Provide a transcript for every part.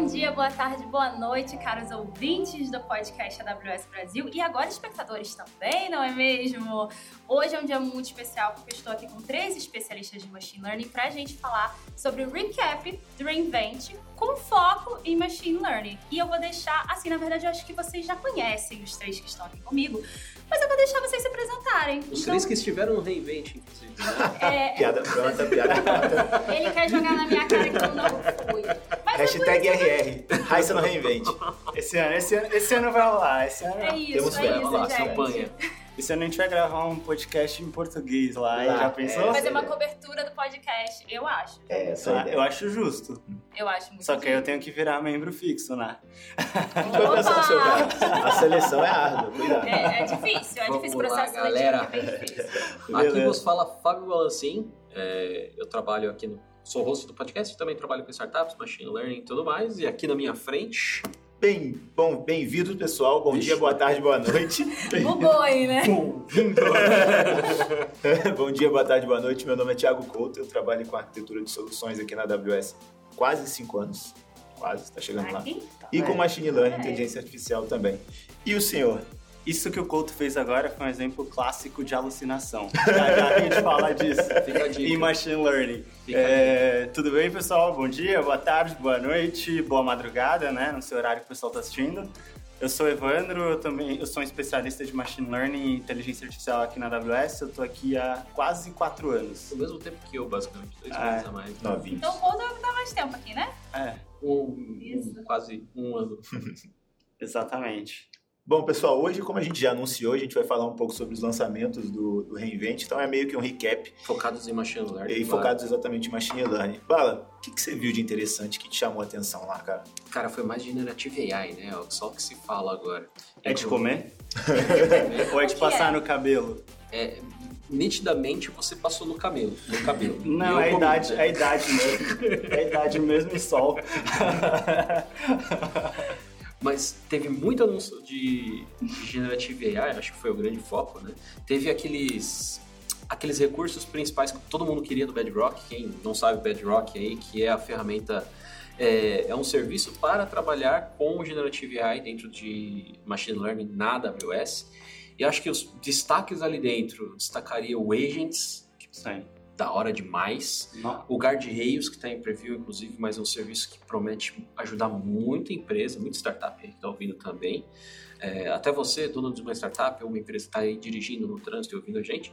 Bom dia, boa tarde, boa noite, caros ouvintes do podcast AWS Brasil e agora espectadores também, não é mesmo? Hoje é um dia muito especial porque estou aqui com três especialistas de Machine Learning para a gente falar sobre o recap do Reinvent com foco em Machine Learning. E eu vou deixar, assim, na verdade eu acho que vocês já conhecem os três que estão aqui comigo, mas eu vou deixar vocês se apresentarem. Os Então, três que estiveram no Reinvent, inclusive. é, Piada pronta, piada pronta. ele quer jogar na minha cara que eu não fui. Mas Hashtag RR. Raíssa no reinvente. Esse ano, esse ano, esse ano vai rolar. Esse ano, é isso, Temos é fé, isso, Vamos lá, gente. campanha. Esse ano a gente vai gravar um podcast em português lá. Lá, e já pensou? é. Fazer uma cobertura do podcast, eu acho. É, essa Ah, eu acho justo. Eu acho muito Só que aí eu tenho que virar membro fixo, né? Seu Opa! A seleção é árdua, cuidado. É, é difícil, é Vamos difícil o lá, processo galera. seletivo, é bem difícil. Aqui vos fala Fábio Balancin. É, eu trabalho aqui no. Sou host do podcast, também trabalho com startups, machine learning e tudo mais. E aqui na minha frente. Bem, bom, bem-vindo, pessoal. Bom Vixe. dia, boa tarde, boa noite. Bugou aí, né? Bom dia, boa tarde, boa noite. Meu nome é Thiago Couto. Eu trabalho com arquitetura de soluções aqui na AWS quase cinco anos. Quase, tá chegando lá. Aqui? E com Machine Learning, É. inteligência artificial também. E o senhor? Isso que o Couto fez agora foi um exemplo clássico de alucinação. Já, já a gente fala disso. Em Machine Learning. É, tudo bem, pessoal? Bom dia, boa tarde, boa noite, boa madrugada, né? No seu horário que o pessoal está assistindo. Eu sou o Evandro, eu também eu sou um especialista de Machine Learning e Inteligência Artificial aqui na AWS. Eu tô aqui há quase quatro anos. Ao mesmo tempo que eu, basicamente. Dois Ah, meses a mais. Novinho. Então o Couto dá mais tempo aqui, né? É, Um, Isso. quase um ano. exatamente. Bom, pessoal, hoje, como a gente já anunciou, a gente vai falar um pouco sobre os lançamentos do, do Reinvent. Então é meio que um recap Focados em machine learning. e claro. focados exatamente em Machine Learning. Bala, o que, que você viu de interessante que te chamou a atenção lá, cara? Cara, foi mais Generative AI, né? Só o que se fala agora. É de comer? Ou é de passar é? no cabelo? É, nitidamente você passou no cabelo. No cabelo. Não, é a idade, né? é a idade mesmo. É a idade mesmo e sol. Mas teve muito anúncio de Generative AI, acho que foi o grande foco, né? Teve aqueles aqueles recursos principais que todo mundo queria do Bedrock, quem não sabe Bedrock aí, que é a ferramenta é, é um serviço para trabalhar com Generative AI dentro de Machine Learning na AWS. E acho que os destaques ali dentro, destacaria o Agents, que Sim. Da hora demais. Não. O Guard Rails, que está em preview, inclusive, mas é um serviço que promete ajudar muita empresa, muita startup aí que está ouvindo também. É, até você, dono de uma startup ou uma empresa que está aí dirigindo no trânsito e ouvindo a gente.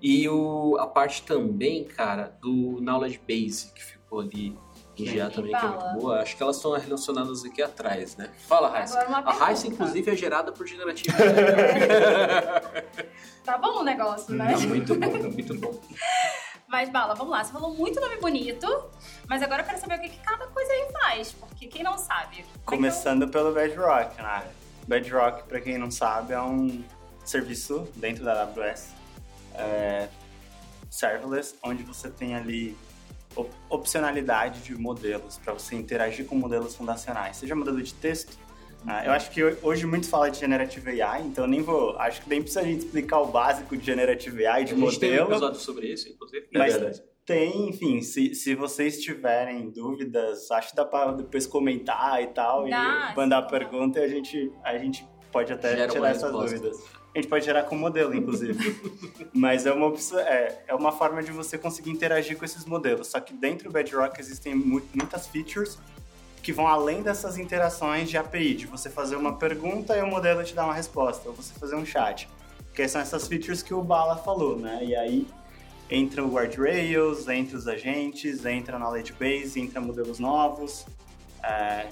E o, a parte também, cara, do Knowledge Base, que ficou ali. GA também, que é muito boa. Acho que elas estão relacionadas aqui atrás, né? Fala, Raíssa. A Raíssa, inclusive, é gerada por generativa. Tá bom o negócio, né? Tá muito bom, tá muito bom. Mas, Bala, vamos lá. Você falou muito nome bonito, mas agora eu quero saber o que, que cada coisa aí faz, porque quem não sabe... é Começando pelo Bedrock, né? Bedrock, para quem não sabe, é um serviço dentro da AWS, é, serverless, onde você tem ali op- opcionalidade de modelos para você interagir com modelos fundacionais, seja modelo de texto. Né? eu acho que hoje muito fala de Generative AI, então eu nem vou. Acho que nem precisa a gente explicar o básico de Generative AI, de a gente tem um modelo. episódio sobre isso, inclusive. É Mas verdade. tem, enfim, se, se vocês tiverem dúvidas, acho que dá pra depois comentar e tal, Dá, e mandar pergunta e a gente, a gente pode até Gera tirar essas resposta. dúvidas. A gente pode gerar com modelo, inclusive. Mas é uma, opção, é, é uma forma de você conseguir interagir com esses modelos. Só que dentro do Bedrock existem mu- muitas features que vão além dessas interações de API, de você fazer uma pergunta e o modelo te dá uma resposta, ou você fazer um chat. Que são essas features que o Bala falou, né? E aí entra o guardrails, entra os agentes, entra a knowledge base, entra modelos novos. É,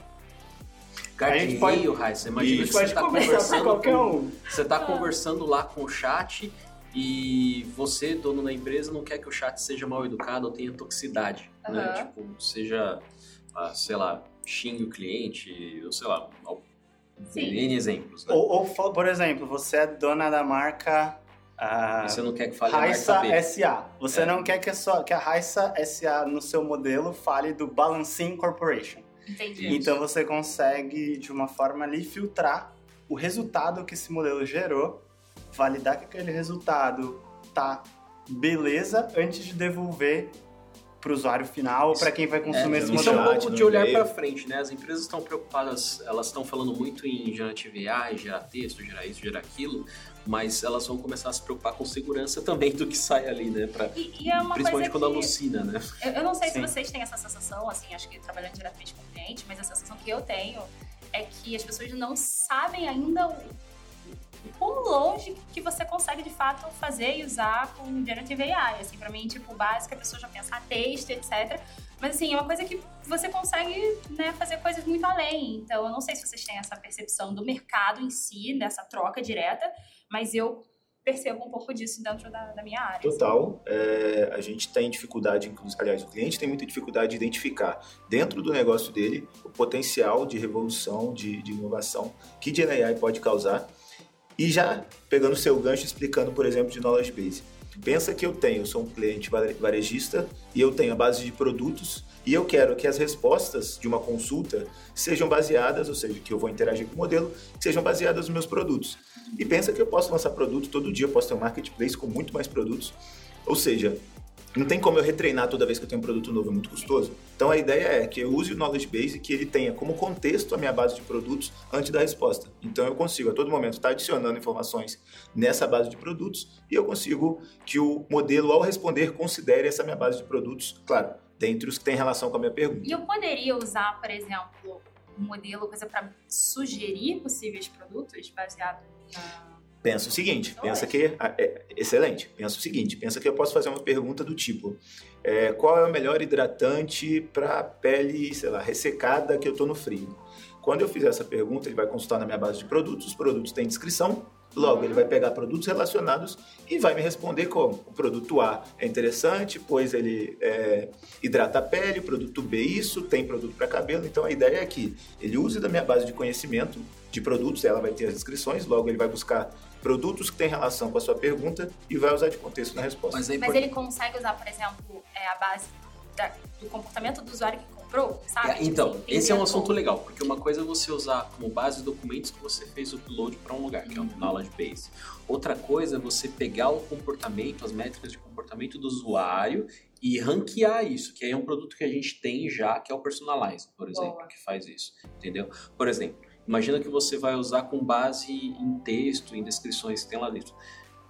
A gente pode- Guardrail, Raíssa, imagina a gente que pode você tá conversar conversando com um. Você tá conversando lá com o chat e você, dono da empresa, não quer que o chat seja mal educado ou tenha toxicidade, né? Tipo, seja, ah, sei lá, xingue o cliente, ou sei lá. N exemplos, né? Ou, ou, por exemplo, você é dona da marca ah, Você não quer que fale a Raissa marca B. SA. Você É. não quer que a, sua, que a Raissa SA no seu modelo fale do Balancing Corporation. Entendi. Isso. Então você consegue, de uma forma ali, filtrar o resultado que esse modelo gerou, validar que aquele resultado tá beleza antes de devolver para o usuário final ou para quem vai consumir É, esse isso é um modelo. pouco de olhar para frente, né? As empresas estão preocupadas, elas estão falando muito em generative AI, gerar texto, gerar isso, gerar aquilo, mas elas vão começar a se preocupar com segurança também do que sai ali, né? Pra, E, e é uma principalmente coisa quando que... alucina, né? Eu, eu não sei Sim. se vocês têm essa sensação, assim, acho que trabalhando diretamente com o cliente, mas a sensação que eu tenho é que as pessoas não sabem ainda quão longe que você consegue de fato fazer e usar com Generative AI. Assim, pra mim, tipo, básico a pessoa já pensa ah, texto, etc. Mas assim, é uma coisa que você consegue né, fazer coisas muito além. Então, eu não sei se vocês têm essa percepção do mercado em si, dessa troca direta, mas eu percebo um pouco disso dentro da, da minha área. assim. Total. É, a gente tem dificuldade, aliás, o cliente tem muita dificuldade de identificar dentro do negócio dele o potencial de revolução, de, de inovação que Gen AI pode causar. E já pegando o seu gancho, explicando, por exemplo, de Knowledge Base. Pensa que eu tenho, eu sou um cliente vare- varejista e eu tenho a base de produtos e eu quero que as respostas de uma consulta sejam baseadas, ou seja, que eu vou interagir com o modelo, sejam baseadas nos meus produtos. E pensa que eu posso lançar produto todo dia, posso ter um marketplace com muito mais produtos. Ou seja, não tem como eu retreinar toda vez que eu tenho um produto novo, é muito custoso. Então a ideia é que eu use o Knowledge Base e que ele tenha como contexto a minha base de produtos antes da resposta. Então eu consigo a todo momento estar adicionando informações nessa base de produtos e eu consigo que o modelo, ao responder, considere essa minha base de produtos, claro, dentre os que têm relação com a minha pergunta. E eu poderia usar, por exemplo, um modelo, coisa para sugerir possíveis produtos baseado na. Pensa o seguinte, pensa é. que ah, é excelente. Pensa o seguinte, pensa que eu posso fazer uma pergunta do tipo: é, qual é o melhor hidratante para pele, sei lá, ressecada que eu tô no frio? Quando eu fizer essa pergunta, ele vai consultar na minha base de produtos. Os produtos têm descrição. Logo, ele vai pegar produtos relacionados e vai me responder como o produto A é interessante, pois ele é, hidrata a pele, o produto B isso, tem produto para cabelo. Então a ideia é que ele use da minha base de conhecimento de produtos, ela vai ter as descrições, logo ele vai buscar produtos que têm relação com a sua pergunta e vai usar de contexto na resposta. Mas é Mas ele consegue usar, por exemplo, é, a base da- do comportamento do usuário que comprou, sabe? É, Tipo então, assim, esse é um assunto como- legal, porque uma coisa é você usar como base documentos que você fez o upload para um lugar, que é um knowledge base. Outra coisa é você pegar o comportamento, as métricas de comportamento do usuário e ranquear isso, que aí é um produto que a gente tem já, que é o Personalize, por exemplo, Boa. que faz isso, entendeu? Por exemplo, imagina que você vai usar com base em texto, em descrições que tem lá dentro.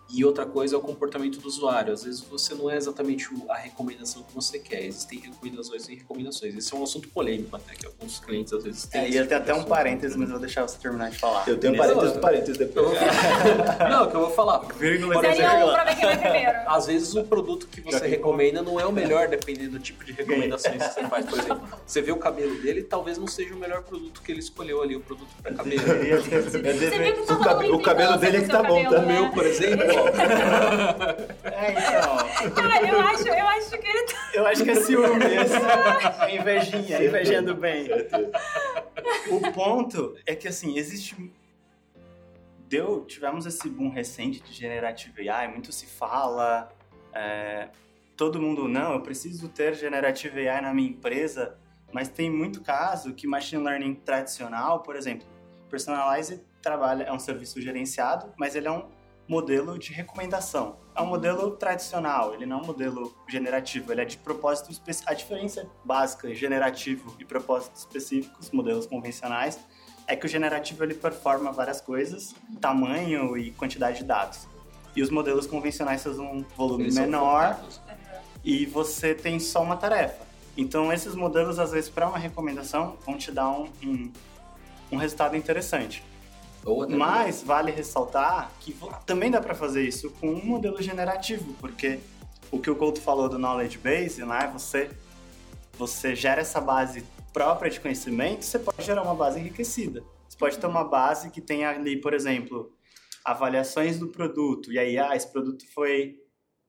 E outra coisa é o comportamento do usuário. Às vezes você não é exatamente a recomendação que você quer. Existem recomendações e recomendações. Esse é um assunto polêmico até, que alguns clientes às vezes têm. É, ia ter até um assunto. parênteses, mas eu vou deixar você terminar de falar. Eu tenho um parênteses do parênteses depois. vou não, o que eu vou falar. Vírgula, Por Seria exemplo, um pra ver quem vai primeiro. Às vezes o produto que você recomenda não é o melhor, dependendo do tipo de recomendações que você faz. Por exemplo, você vê o cabelo dele, talvez não seja o melhor produto que ele escolheu ali, o produto para cabelo. Você viu que tá O o cabelo dele com que tá bom, cabelo, tá? O né? meu, por exemplo, É, então. Cara, eu acho, eu acho que ele tá. Eu acho que é ciúme. esse- É invejinha, é invejinha do bem. O ponto é que, assim, existe... Deu, tivemos esse boom recente de Generative AI, muito se fala, é, todo mundo, não, eu preciso ter Generative AI na minha empresa, mas tem muito caso que Machine Learning tradicional, por exemplo, Personalize trabalha, é um serviço gerenciado, mas ele é um modelo de recomendação. É um modelo tradicional, ele não é um modelo generativo, ele é de propósito específico. A diferença básica, generativo e propósitos específicos, modelos convencionais, é que o generativo ele performa várias coisas, tamanho e quantidade de dados. E os modelos convencionais são um volume menor e você tem só uma tarefa. Então, esses modelos, às vezes, para uma recomendação, vão te dar um, um, um resultado interessante. Mas vale ressaltar que também dá para fazer isso com um modelo generativo, porque o que o Couto falou do knowledge base, né? Você você gera essa base própria de conhecimento, você pode gerar uma base enriquecida. Você pode ter uma base que tenha ali, por exemplo, avaliações do produto. E aí, ah, esse produto foi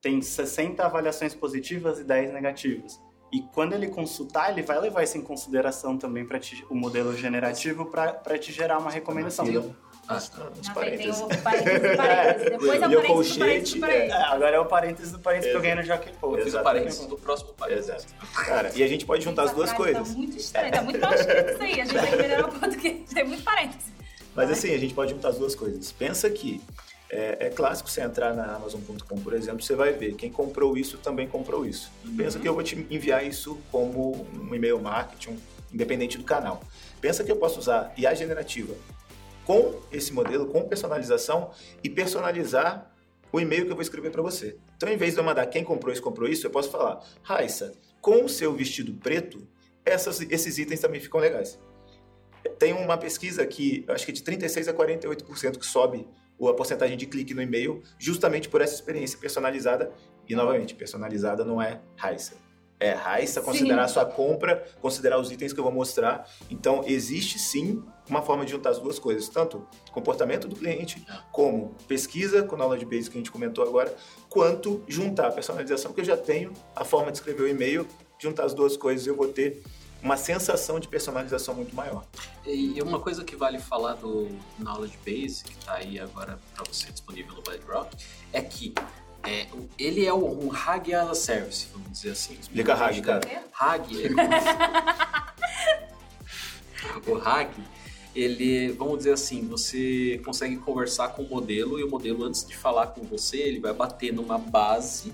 tem 60 avaliações positivas e 10 negativas. E quando ele consultar, ele vai levar isso em consideração também para o modelo generativo para te gerar uma recomendação. Aquilo, Ah, uns Não, tem, parênteses. o parênteses parênteses. Depois é o o parênteses do parênteses do parênteses. É, agora é o parênteses do parênteses que eu ganhei no Jockey Pô. Eu fiz o parênteses do próximo parênteses. Exato. Cara, e a gente pode juntar as duas frase coisas. Tá muito estranho, tá muito mal escrito isso aí. A gente tem que melhorar o português. Tem muito parênteses. Mas assim, a gente pode juntar as duas coisas. Pensa que É, é clássico você entrar na Amazon.com, por exemplo, você vai ver quem comprou isso também comprou isso. Pensa que eu vou te enviar isso como um e-mail marketing, independente do canal. Pensa que eu posso usar IA generativa com esse modelo, com personalização e personalizar o e-mail que eu vou escrever para você. Então, em vez de eu mandar quem comprou isso, comprou isso, eu posso falar, Raissa, com o seu vestido preto, essas, esses itens também ficam legais. Tem uma pesquisa que, acho que é de 36% a 48% que sobe a porcentagem de clique no e-mail, justamente por essa experiência personalizada. E, novamente, personalizada não é Raissa. É Raissa, considerar a sua compra, considerar os itens que eu vou mostrar. Então, existe sim uma forma de juntar as duas coisas, tanto comportamento do cliente, como pesquisa com knowledge base que a gente comentou agora, quanto juntar a personalização, que eu já tenho a forma de escrever o e-mail, juntar as duas coisas eu vou ter uma sensação de personalização muito maior. E uma coisa que vale falar do Knowledge Base, que está aí agora para você disponível no Bedrock, é que é, ele é um RAG as a Service, vamos dizer assim. Explica RAG, cara. RAG é... o RAG, ele, vamos dizer assim, você consegue conversar com o modelo e o modelo, antes de falar com você, ele vai bater numa base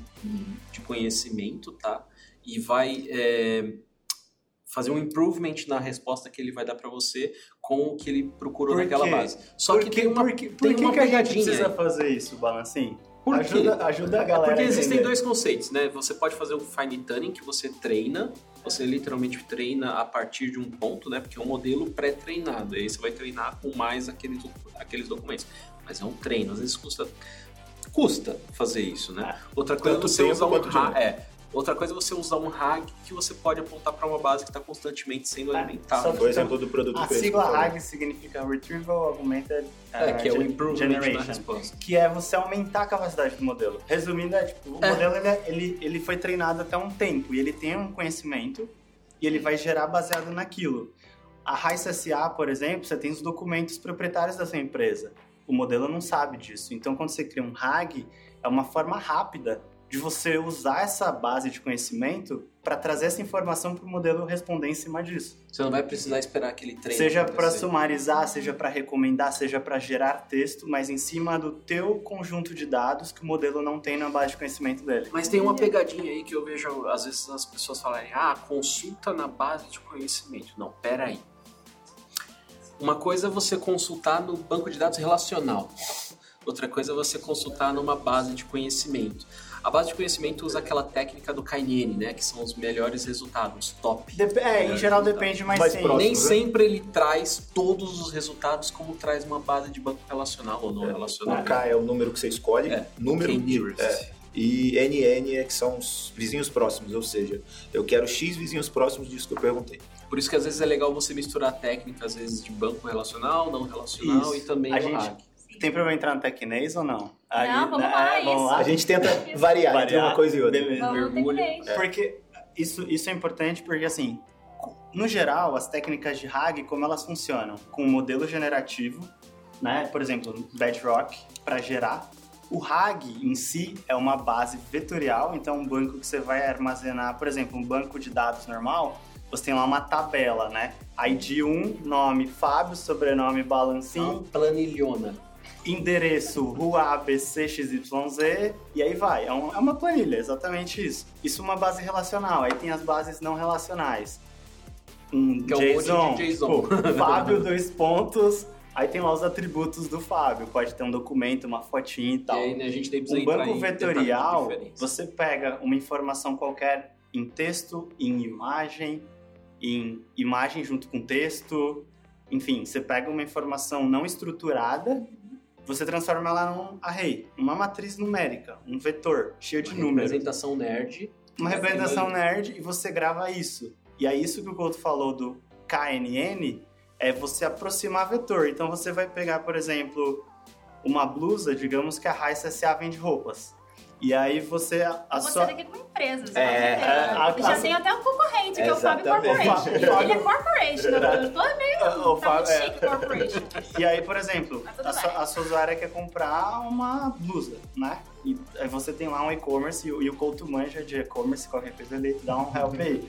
de conhecimento, tá? E vai... É, fazer um improvement na resposta que ele vai dar para você com o que ele procurou naquela base. Só por que, que tem uma, por que, por tem uma que a gente precisa aí. fazer isso, Balancim? Por ajuda, ajuda a galera Porque existem dois conceitos, né? Você pode fazer o fine tuning, que você treina, você literalmente treina a partir de um ponto, né? Porque é um modelo pré-treinado. Aí você vai treinar com mais aqueles, aqueles documentos. Mas é um treino, às vezes custa custa fazer isso, né? É. Outra coisa é você usar um é, Outra coisa é você usar um RAG que você pode apontar para uma base que está constantemente sendo é, alimentada. Por exemplo, do produto A sigla RAG significa Retrieval Augmented é, uh, que é o Improvement Generation, que é você aumentar a capacidade do modelo. Resumindo, é tipo, o é. modelo ele, é, ele, ele foi treinado até um tempo e ele tem um conhecimento e ele vai gerar baseado naquilo. A Raiz SA, por exemplo, você tem os documentos proprietários da sua empresa. O modelo não sabe disso. Então, quando você cria um RAG, é uma forma rápida de você usar essa base de conhecimento para trazer essa informação para o modelo responder em cima disso. Você não vai precisar esperar aquele treino. Seja para sumarizar, seja para recomendar, seja para gerar texto, mas em cima do teu conjunto de dados que o modelo não tem na base de conhecimento dele. Mas tem uma pegadinha aí que eu vejo às vezes as pessoas falarem: "Ah, consulta na base de conhecimento". Não, pera aí. Uma coisa é você consultar no banco de dados relacional. Outra coisa é você consultar numa base de conhecimento. A base de conhecimento usa aquela técnica do KNN, né? Que são os melhores resultados, top. Dep é, em geral depende, mas sim. Próximo, Nem né? sempre ele traz todos os resultados como traz uma base de banco relacional ou não é, relacional. O K é o número que você escolhe, é, número é, e NN é que são os vizinhos próximos, ou seja, eu quero X vizinhos próximos disso que eu perguntei. Por isso que às vezes é legal você misturar técnicas, às vezes de banco relacional, não relacional isso. e também a gente, hack. Tem problema entrar no Tecnês ou não? Aí, não, vamos lá, é, vamos lá. A gente tenta variar, variar entre uma coisa e outra. Beleza, mergulho. Porque isso, isso é importante porque, assim, no geral, as técnicas de RAG, como elas funcionam? Com um modelo generativo, né? Por exemplo, Bedrock, para gerar. O RAG em si é uma base vetorial, então um banco que você vai armazenar, por exemplo, um banco de dados normal, você tem lá uma tabela, né? ID 1, nome Fábio, sobrenome Balancim. Uma planilhona endereço rua ABCXYZ e aí vai. É, um, é, uma planilha, exatamente isso. Isso é uma base relacional. Aí tem as bases não relacionais. Um que JSON, é um JSON. Pô, Fábio, dois pontos. Aí tem lá os atributos do Fábio. Pode ter um documento, uma fotinha e tal. E aí, né, a gente tem um banco vetorial, você pega uma informação qualquer em texto, em imagem, em imagem junto com texto. Enfim, você pega uma informação não estruturada você transforma ela num array, uma matriz numérica, um vetor cheio de números. Uma representação nerd. Uma representação nerd e você grava isso. E é isso que o Couto falou do KNN, é você aproximar vetor. Então você vai pegar, por exemplo, uma blusa, digamos que a Raiz SA vende roupas. E aí você. A, você sua... daqui com empresas. É, a, a, já tem até um concorrente, que é o Fábio Corporation. Ele é corporation, eu tô meio. O Fábio, é. chique corporation. E aí, por exemplo, a sua, a sua usuária quer comprar uma blusa, né? E aí você tem lá um e-commerce e, e, o Couto manja de e-commerce, qualquer coisa ele dá um help aí.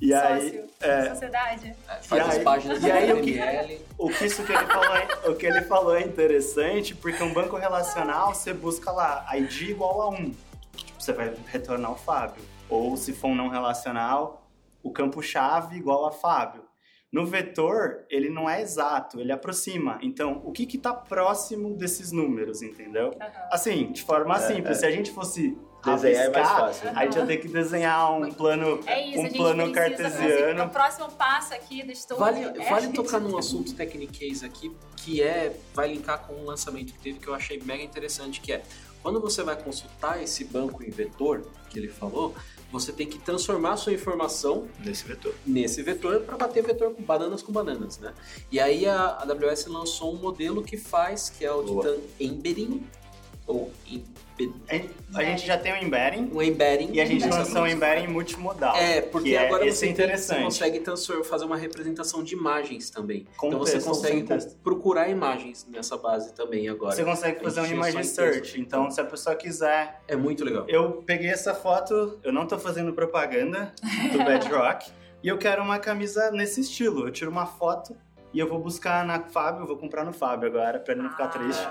E aí, Sócio, é, sociedade. É, faz E as aí- páginas e aí o que- o que isso que ele falou, é, o que ele falou é interessante, porque um banco relacional você busca lá ID igual a 1. Tipo, você vai retornar o Fábio. Ou se for um não relacional, o campo-chave igual a Fábio. No vetor, ele não é exato, ele aproxima. Então, o que está próximo desses números, entendeu? Aham. Assim, de forma É, simples, é. se a gente fosse Desenhar é mais fácil. a gente ia ter que desenhar um plano, É isso, a um gente plano cartesiano. o próximo passo aqui do estudo. Vale, é vale tocar num assunto Technicase aqui, que é, vai linkar com um lançamento que teve que eu achei mega interessante, que é, quando você vai consultar esse banco em vetor, que ele falou, você tem que transformar a sua informação Nesse vetor. nesse vetor para bater vetor com bananas com bananas, né? E aí a AWS lançou um modelo que faz, que é o Boa. Titan Embedding, ou A gente- já tem o embedding um embedding. e a gente lançou um música. embedding multimodal. É, porque que é, agora você, é tem- interessante. você consegue transformar, fazer uma representação de imagens também. Com então você texto ou consegue procurar imagens nessa base também agora. Você consegue fazer um gente image tinha só em search. texto. Então, se a pessoa quiser. É muito legal. Eu peguei essa foto, eu não tô fazendo propaganda do Bedrock, e eu quero uma camisa nesse estilo. Eu tiro uma foto e eu vou buscar na Fábio, eu vou comprar no Fábio agora, pra ele não ficar triste.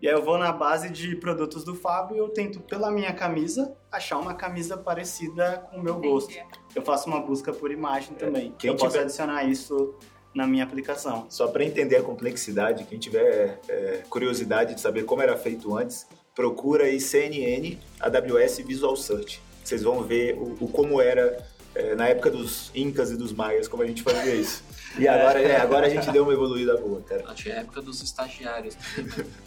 E aí eu vou na base de produtos do Fábio e eu tento, pela minha camisa, achar uma camisa parecida com o meu gosto. Eu faço uma busca por imagem também. quem eu posso tiver- adicionar isso na minha aplicação. Só para entender a complexidade, quem tiver é, curiosidade de saber como era feito antes, procura aí CNN AWS Visual Search. Vocês vão ver o, o como era é, na época dos Incas e dos Maias, como a gente fazia isso. E agora, é, agora a gente deu uma evoluída boa, cara. Ah, Tinha a época dos estagiários.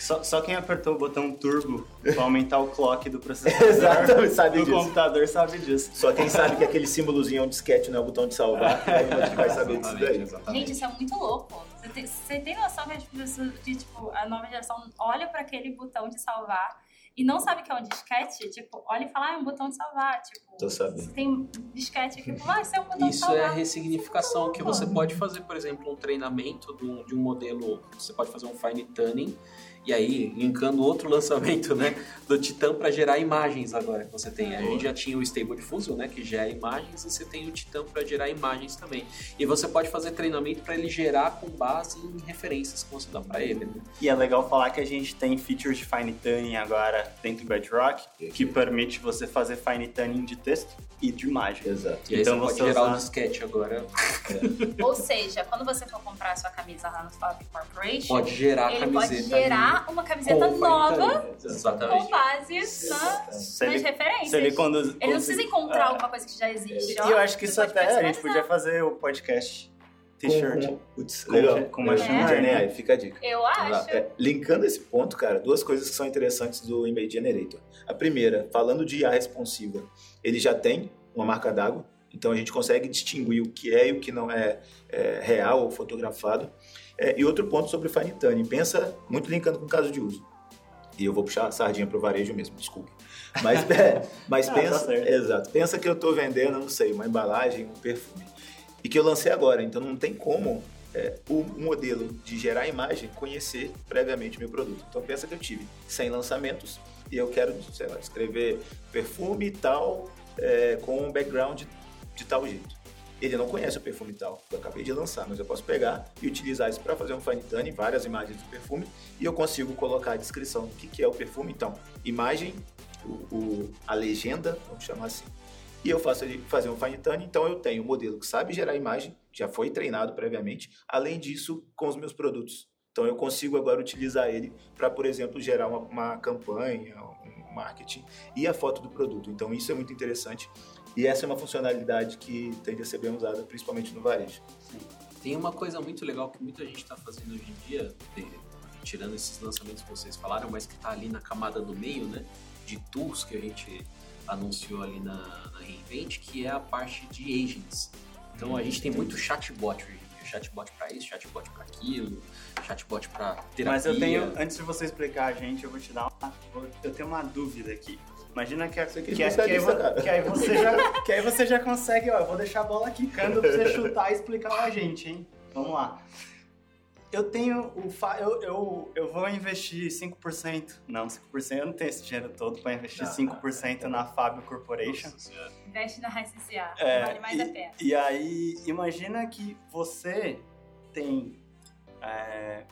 Só, só quem apertou o botão turbo pra aumentar o clock do processador Exatamente, sabe do disso. computador sabe disso. Só quem sabe que aquele símbolozinho é um disquete, não é o botão de salvar, provavelmente vai saber disso daí. Gente, isso é muito louco. Você tem, você tem noção de, tipo, a nova geração olha pra aquele botão de salvar e não sabe que é um disquete? Tipo, olha e fala, ah, é um botão de salvar. Tipo, Tô sabendo. você tem disquete aqui, ah, isso é um botão de Isso salvar. é a ressignificação que você pode fazer, por exemplo, um treinamento de um, de um modelo. Você pode fazer um fine tuning e aí linkando outro lançamento, né, do Titan para gerar imagens agora que você tem. A gente já tinha o Stable Diffusion, né, que gera imagens e você tem o Titan para gerar imagens também. E você pode fazer treinamento para ele gerar com base em referências que você dá para ele. Né? E é legal falar que a gente tem features de fine tuning agora dentro do Bedrock que permite você fazer fine tuning de texto e de imagem. Exato. E aí Então você pode você gerar usar- o disquete agora. Ou seja, quando você for comprar a sua camisa lá no Fab Corporation, Pode gerar a camiseta. pode gerar uma camiseta com nova com base na, Se nas ele, referências. se ele conduz, Ele não precisa encontrar Ah. alguma coisa que já existe. E ó. eu acho que isso até a gente podia fazer o podcast t-shirt. Com- legal. com Legal. machine learning. GenAI, fica a dica. Eu acho. É, linkando esse ponto, cara, duas coisas que são interessantes do Image Generator. A primeira, falando de IA responsiva, ele já tem uma marca d'água, então a gente consegue distinguir o que é e o que não é, é, real ou fotografado. É, e outro ponto sobre o Fine Tuning, pensa muito linkando com o caso de uso. E eu vou puxar a sardinha pro varejo mesmo, desculpe. Mas, é, mas Ah, tá pensa, certo. exato, pensa que eu estou vendendo, não sei, uma embalagem, um perfume. E que eu lancei agora, então não tem como é, o modelo de gerar imagem conhecer previamente o meu produto. Então pensa que eu tive 100 lançamentos e eu quero, sei lá, escrever perfume e tal é, com um background de tal jeito. Ele não conhece o perfume tal, que eu acabei de lançar, mas eu posso pegar e utilizar isso para fazer um fine tuning, várias imagens do perfume, e eu consigo colocar a descrição do que, que é o perfume. Então, imagem, o, o- a legenda, vamos chamar assim, e eu faço ele fazer um fine tuning, então eu tenho um modelo que sabe gerar imagem, já foi treinado previamente, além disso, com os meus produtos. Então eu consigo agora utilizar ele para, por exemplo, gerar uma, uma campanha, um marketing e a foto do produto. Então isso é muito interessante e essa é uma funcionalidade que tende a ser bem usada, principalmente no varejo. Tem uma coisa muito legal que muita gente está fazendo hoje em dia, de- tirando esses lançamentos que vocês falaram, mas que está ali na camada do meio, né? De tools que a gente anunciou ali na, na Reinvent, que é a parte de agents. Então a gente tem muito chatbot hoje em dia. Chatbot para isso, chatbot para aquilo, chatbot para terapia. Mas eu tenho, antes de você explicar, gente, eu vou te dar uma. Eu tenho uma dúvida aqui. Imagina que, Você que, quer que, aí, cara. que aí você já, que aí você já consegue, ó, eu vou deixar a bola quicando pra você chutar e explicar pra gente, hein? Vamos lá. eu tenho o fa... eu, eu, eu vou investir 5%. Não, 5%, eu não tenho esse dinheiro todo para investir Ah, 5% na Fábio Corporation. Nossa. Investe na RSCA, É, vale mais e, a pena. E aí, imagina que você tem é,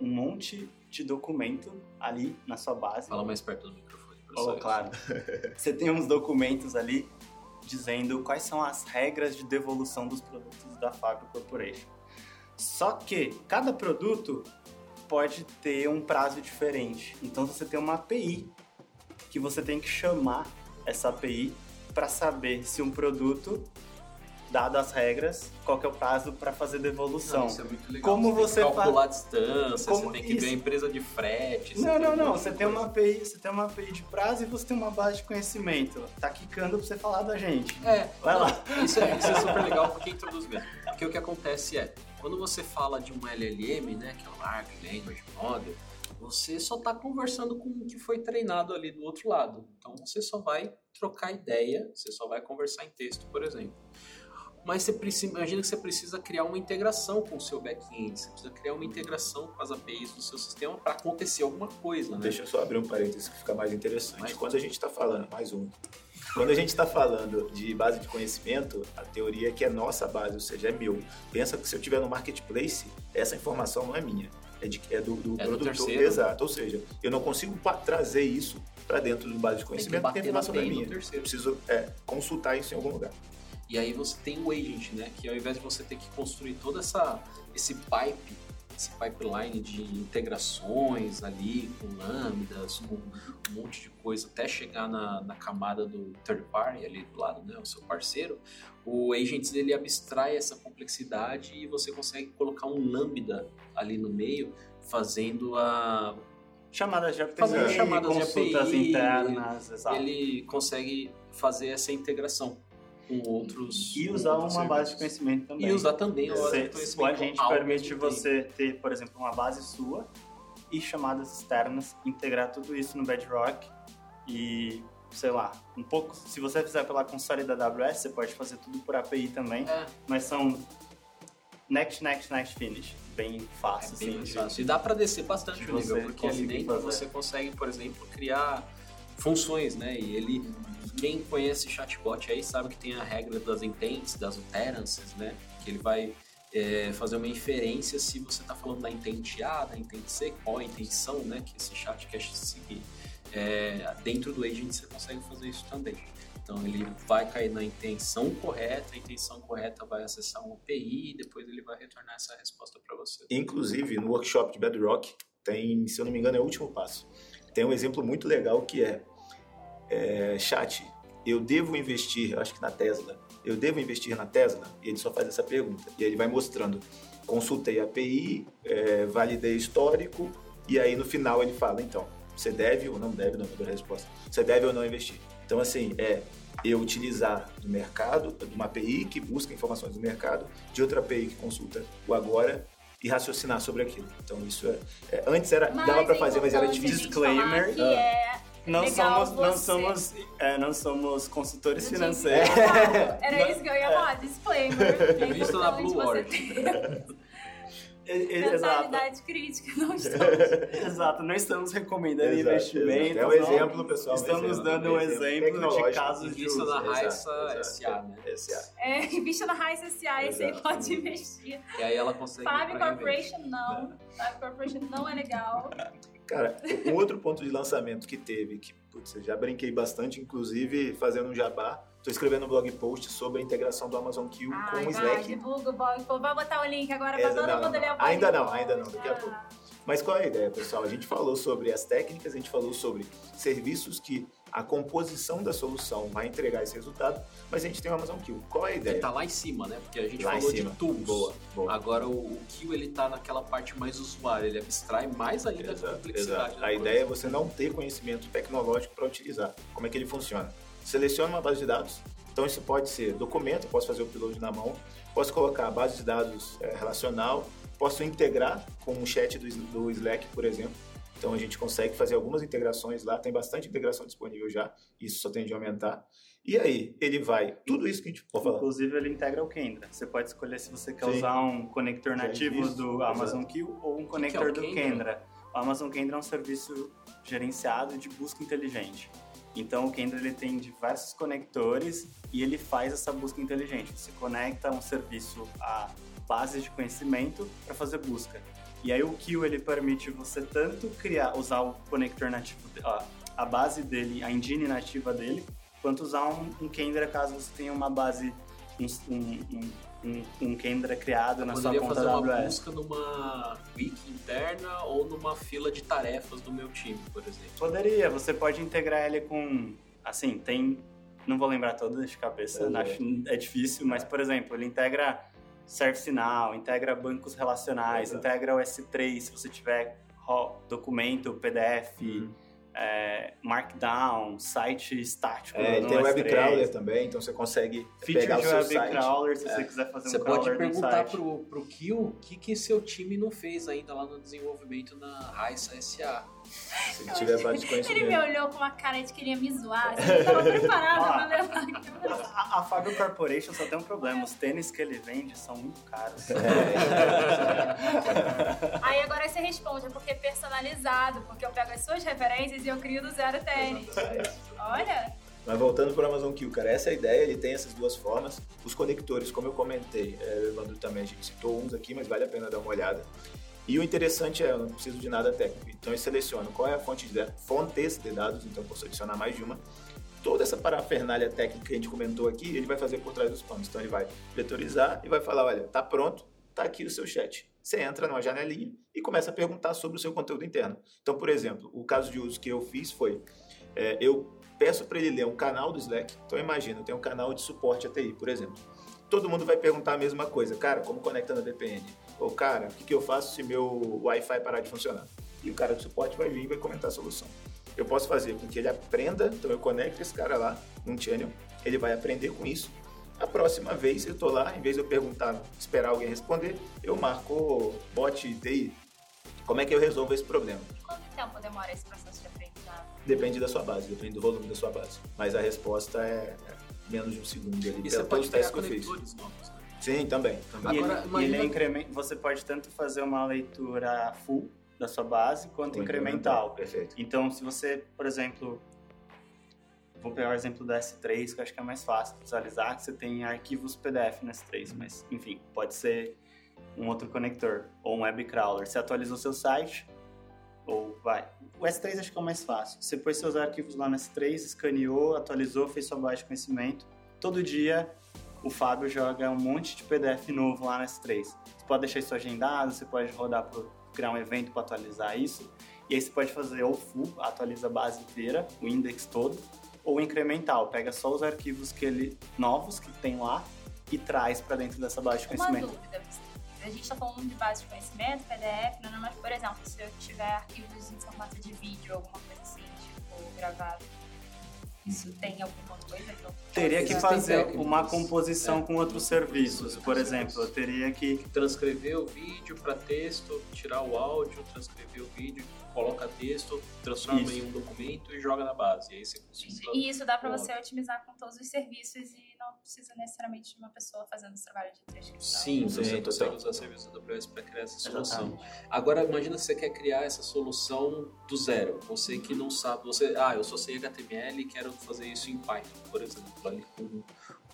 um monte de documento ali na sua base. Fala mais perto do microfone, Oh, claro. Você tem uns documentos ali dizendo quais são as regras de devolução dos produtos da Fábio Corporation. Só que cada produto pode ter um prazo diferente. Então você tem uma API que você tem que chamar essa API para saber se um produto, dado as regras, qual que é o prazo para fazer devolução. Não, isso é muito legal. Como você tem que calcular a distância, Como você tem que ver a isso? empresa de frete. Não, não, não. Você tem uma API, você tem uma API de prazo e você tem uma base de conhecimento. Tá quicando pra você falar da gente. É, Vai não, lá. Isso é, isso é super legal porque introduz mesmo. Porque o que acontece é, quando você fala de um LLM, né, que é o Large Language Model, você só está conversando com o que foi treinado ali do outro lado. Então você só vai trocar ideia, você só vai conversar em texto, por exemplo. Mas você precisa, imagina que você precisa criar uma integração com o seu back-end, você precisa criar uma integração com as APIs do seu sistema para acontecer alguma coisa, né? Deixa eu só abrir um parênteses que fica mais interessante. Mais Quando a gente está falando, mais um. Quando a gente está falando de base de conhecimento, a teoria é que é nossa base, ou seja, é meu. Pensa que se eu tiver no marketplace, essa informação não é minha, é, de, é do, do É do produtor. terceiro. Exato. Ou seja, eu não consigo trazer isso para dentro do base de conhecimento, porque a informação não é do minha. Eu preciso é, consultar isso em algum lugar. E aí você tem o agent, né? Que ao invés de você ter que construir toda essa esse pipe, esse pipeline de integrações ali com lambdas, com um monte de coisa até chegar na, na camada do third party ali do lado, né? O seu parceiro, o agent ele abstrai essa complexidade e você consegue colocar um lambda ali no meio, fazendo a Chamadas de API, Fazendo chamadas de API, internas, exato. ele consegue fazer essa integração com outros E usar outros uma base de serviços. conhecimento também. E usar também o Você- conhecimento o agente permite você ter, por exemplo, uma base sua e chamadas externas, integrar tudo isso no Bedrock e, sei lá, um pouco. Se você fizer pela console da AWS, você pode fazer tudo por API também, É, mas são next, next, next, finish. Bem fácil, é bem assim. mais de- fácil. E dá para descer bastante de o nível, porque ali dentro fazer. você consegue, por exemplo, criar funções, né? E ele, quem conhece chatbot aí sabe que tem a regra das intents, das utterances, né? Que ele vai é, fazer uma inferência se você está falando da intent A, da intent C, qual a intenção, né? Que esse chat quer seguir. É, dentro do agent você consegue fazer isso também. Então ele vai cair na intenção correta, a intenção correta vai acessar um API e depois ele vai retornar essa resposta para você. Inclusive, no workshop de Bedrock, tem, se eu não me engano, é o último passo. Tem um exemplo muito legal que é, é, chat, eu devo investir, acho que na Tesla, eu devo investir na Tesla? E ele só faz essa pergunta. E aí ele vai mostrando, consultei a API, é, validei histórico, e aí no final ele fala, então, você deve ou não deve, não dou a resposta, você deve ou não investir. Então, assim, é eu utilizar do mercado, de uma API que busca informações do mercado, de outra API que consulta o agora e raciocinar sobre aquilo. Então, isso é. é, antes era, Mas dava para fazer, mas era falar Disclaimer. Que é Não legal somos, não você- somos, é, não somos consultores Não financeiros. Era isso que eu ia falar, disclaimer. É Visto na Blue Exato. mentalidade crítica, não estamos. Exato, não estamos recomendando Exato, investimentos. exato. É um não. exemplo, pessoal. Estamos exemplo, dando um exemplo de tecnológico. casos de uso. Exato, Raissa. SA, né? SA. É, invista na Raiz SA, esse aí pode investir. E aí ela consegue. Pra Corporation não. Fábio Corporation não é legal. Cara, um outro ponto de lançamento que teve, que putz, eu já brinquei bastante, inclusive fazendo um jabá. Estou escrevendo um blog post sobre a integração do Amazon Q com o vai, Slack. divulga o blog. Pô, Vai botar o link agora pra Exa- todo não, mundo não, ler o blog Ainda não, post. ainda não, daqui a Ah. pouco. Mas qual é a ideia, pessoal? A gente falou sobre as técnicas, a gente falou sobre serviços que a composição da solução vai entregar esse resultado, mas a gente tem o Amazon Q. Qual é a Ele ideia? tá lá em cima, né? Porque a gente Lá falou de tools. Boa, boa. Agora o, o Q ele tá naquela parte mais usuária, ele abstrai mais ainda a Exato, complexidade. exato. A coisa. ideia é você não ter conhecimento tecnológico para utilizar. Como é que ele funciona? Seleciona uma base de dados. Então isso pode ser documento, posso fazer o upload na mão, posso colocar a base de dados é, relacional, posso integrar com o chat do, do Slack, por exemplo. Então a gente consegue fazer algumas integrações lá, tem bastante integração disponível já, isso só tende a aumentar. E aí, ele vai, tudo isso que a gente pode falar. Inclusive, ele integra o Kendra. Você pode escolher se você quer Sim. usar um conector nativo isso, do exato. Amazon Q ou um que conector é do Kendra? Kendra. O Amazon Kendra é um serviço gerenciado de busca inteligente. Então, o Kendra ele tem diversos conectores e ele faz essa busca inteligente. Você conecta um serviço a bases de conhecimento para fazer busca. E aí o Q ele permite você tanto criar, usar o conector nativo, a, a base dele, a engine nativa dele, quanto usar um, um Kendra caso você tenha uma base, um, um, um, um Kendra criado na sua Poderia conta fazer uma AWS. busca numa wiki interna ou numa fila de tarefas do meu time, por exemplo. Poderia, você pode integrar ele com. Assim, tem. Não vou lembrar todas de cabeça, É. acho, é difícil, mas, por exemplo, ele integra ServiceNow, integra bancos relacionais, Exato. integra o S3 se você tiver documento, PDF, Uhum. é, Markdown, site estático. É, ele no tem o S3. web crawler também, então você consegue Feature pegar o de seu web site. crawler, se É. você quiser fazer Você um pode crawler no perguntar site. pro, pro Kill o que, que seu time não fez ainda lá no desenvolvimento na Raissa SA. Se ele tiver base de Ele me conhecimento. olhou com uma cara de queria me zoar. Assim, eu tava preparada Ó. pra levar aquilo. A, a Fábio Corporation só tem um problema, os tênis que ele vende são muito caros. É. Aí agora você responde, é porque é personalizado, porque eu pego as suas referências e eu crio do zero tênis. Olha, Mas voltando para o Amazon Q, cara, essa é a ideia, ele tem essas duas formas. Os conectores, como eu comentei, é, o Evandro também, a gente citou uns aqui, mas vale a pena dar uma olhada. E o interessante é, eu não preciso de nada técnico, então eu seleciono qual é a fonte de fontes de dados, então eu posso adicionar mais de uma. Toda essa parafernália técnica que a gente comentou aqui, ele vai fazer por trás dos panos. Então ele vai vetorizar e vai falar, olha, tá pronto, tá aqui o seu chat. Você entra numa janelinha e começa a perguntar sobre o seu conteúdo interno. Então, por exemplo, o caso de uso que eu fiz foi, é, eu peço para ele ler um canal do Slack. Então imagina, eu tenho um canal de suporte ATI, por exemplo. Todo mundo vai perguntar a mesma coisa, cara, como conecta na VPN? Ou cara, o que, que eu faço se meu Wi-Fi parar de funcionar? E o cara do suporte vai vir e vai comentar a solução. Eu posso fazer com que ele aprenda, então eu conecto esse cara lá num channel, ele vai aprender com isso. A próxima vez eu tô lá, em vez de eu perguntar, esperar alguém responder, eu marco bot TI. Como é que eu resolvo esse problema? quanto tempo demora esse processo de aprendizado? Depende da sua base, depende do volume da sua base. Mas a resposta é é menos de um segundo ali, E pelo- você pode testes que eu fiz. novos, né? Sim, também. também. E Agora, ele, imagina- e ele incrementa, você pode tanto fazer uma leitura full da sua base quanto incremental. Perfeito. Então, se você, por exemplo, vou pegar o exemplo da S3, que eu acho que é mais fácil de visualizar, que você tem arquivos PDF no S3, mas enfim, pode ser um outro conector ou um web crawler. Você atualizou seu site, ou vai. O S3 acho que é o mais fácil. Você pôs seus arquivos lá no S3, escaneou, atualizou, fez sua base de conhecimento. Todo dia o Fábio joga um monte de PDF novo lá no S3. Você pode deixar isso agendado, você pode rodar para criar um evento para atualizar isso. E aí você pode fazer ou full, atualiza a base inteira, o index todo, ou incremental, pega só os arquivos que ele novos que tem lá e traz para dentro dessa base de Uma conhecimento. dúvida. A gente está falando de base de conhecimento, PDF, não, não, mas, por exemplo, se eu tiver arquivos em formato de vídeo, alguma coisa assim, tipo, gravado, isso tem alguma coisa que eu Teria que fazer uma composição É. com outros serviços. Por exemplo, eu teria que Transcrever o vídeo para texto, tirar o áudio, transcrever o vídeo, coloca texto, transforma Isso. em um documento e joga na base. E aí você. E isso dá para você otimizar com todos os serviços e precisa necessariamente de uma pessoa fazendo esse trabalho de transcrição. Sim, você total. consegue usar serviços da AWS para criar essa solução. Exatamente. Agora, imagina se você quer criar essa solução do zero. Você que não sabe, você, ah, eu só sei HTML e quero fazer isso em Python, por exemplo, ali com